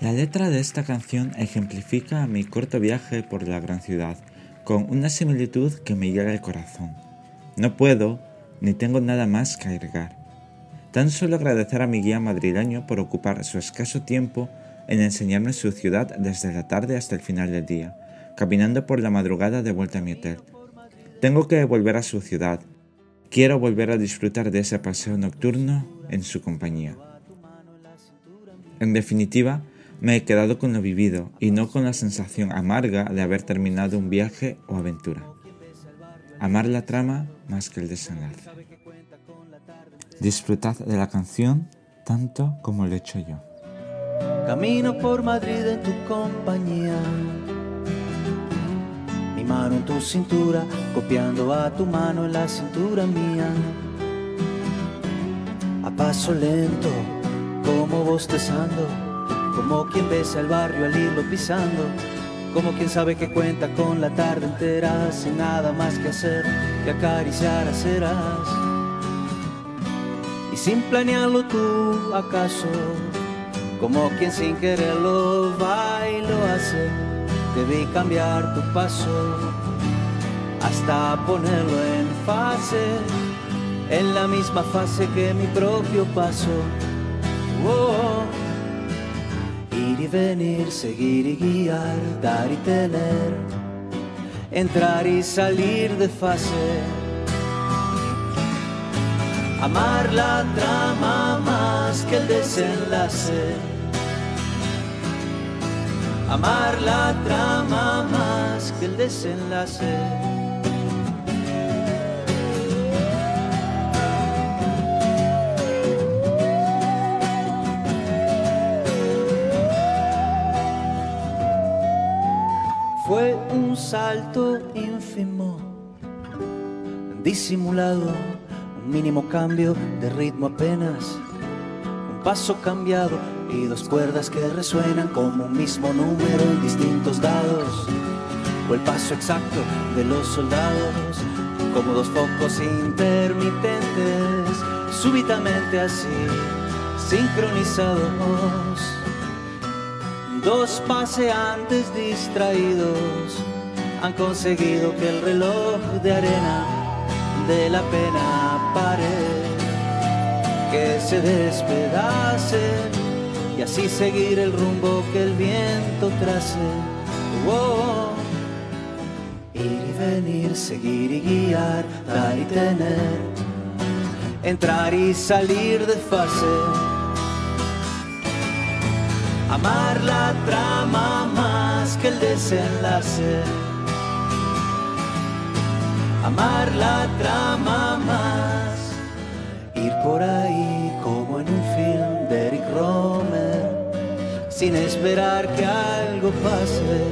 La letra de esta canción ejemplifica mi corto viaje por la gran ciudad, con una similitud que me llega al corazón. No puedo, ni tengo nada más que agregar. Tan solo agradecer a mi guía madrileño por ocupar su escaso tiempo en enseñarme su ciudad desde la tarde hasta el final del día, caminando por la madrugada de vuelta a mi hotel. Tengo que volver a su ciudad. Quiero volver a disfrutar de ese paseo nocturno en su compañía. En definitiva, me he quedado con lo vivido y no con la sensación amarga de haber terminado un viaje o aventura. Amar la trama más que el desenlace. Disfrutad de la canción tanto como lo he hecho yo. Camino por Madrid en tu compañía. Mi mano en tu cintura, copiando a tu mano en la cintura mía. A paso lento, como bostezando como quien besa el barrio al irlo pisando, como quien sabe que cuenta con la tarde entera sin nada más que hacer que acariciar a ceras. Y sin planearlo tú, acaso, como quien sin quererlo va y lo hace, debí cambiar tu paso hasta ponerlo en fase, en la misma fase que mi propio paso. Oh, Ir y venir, seguir y guiar, dar y tener, entrar y salir de fase. Amar la trama más que el desenlace. Amar la trama más que el desenlace. Salto ínfimo, disimulado, un mínimo cambio de ritmo apenas, un paso cambiado y dos cuerdas que resuenan como un mismo número en distintos dados, o el paso exacto de los soldados, como dos focos intermitentes, súbitamente así, sincronizados Dos paseantes distraídos han conseguido que el reloj de arena de la pena pare, que se despedace y así seguir el rumbo que el viento trace. Oh, ir y venir, seguir y guiar, dar y tener, entrar y salir de fase amar la trama más que el desenlace. Amar la trama más, ir por ahí como en un film de Eric Romer, sin esperar que algo pase.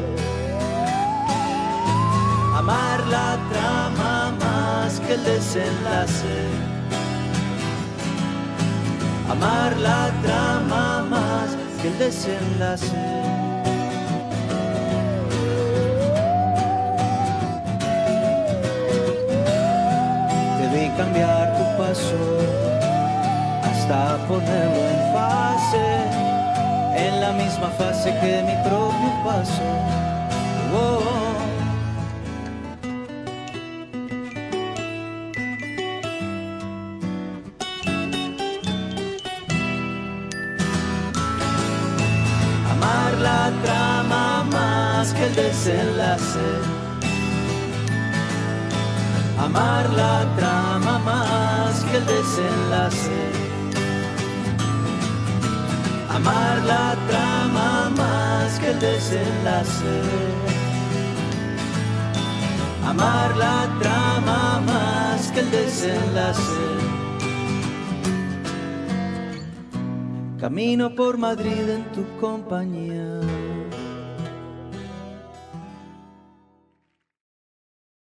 Amar la trama más que el desenlace. Amar la trama más el desenlace. Cambiar tu paso hasta ponerlo en fase, en la misma fase que mi propio paso. Oh, la trama más que el desenlace. Amar la trama más que el desenlace. Amar la trama más que el desenlace. Amar la trama más que el desenlace. Camino por Madrid en tu compañía.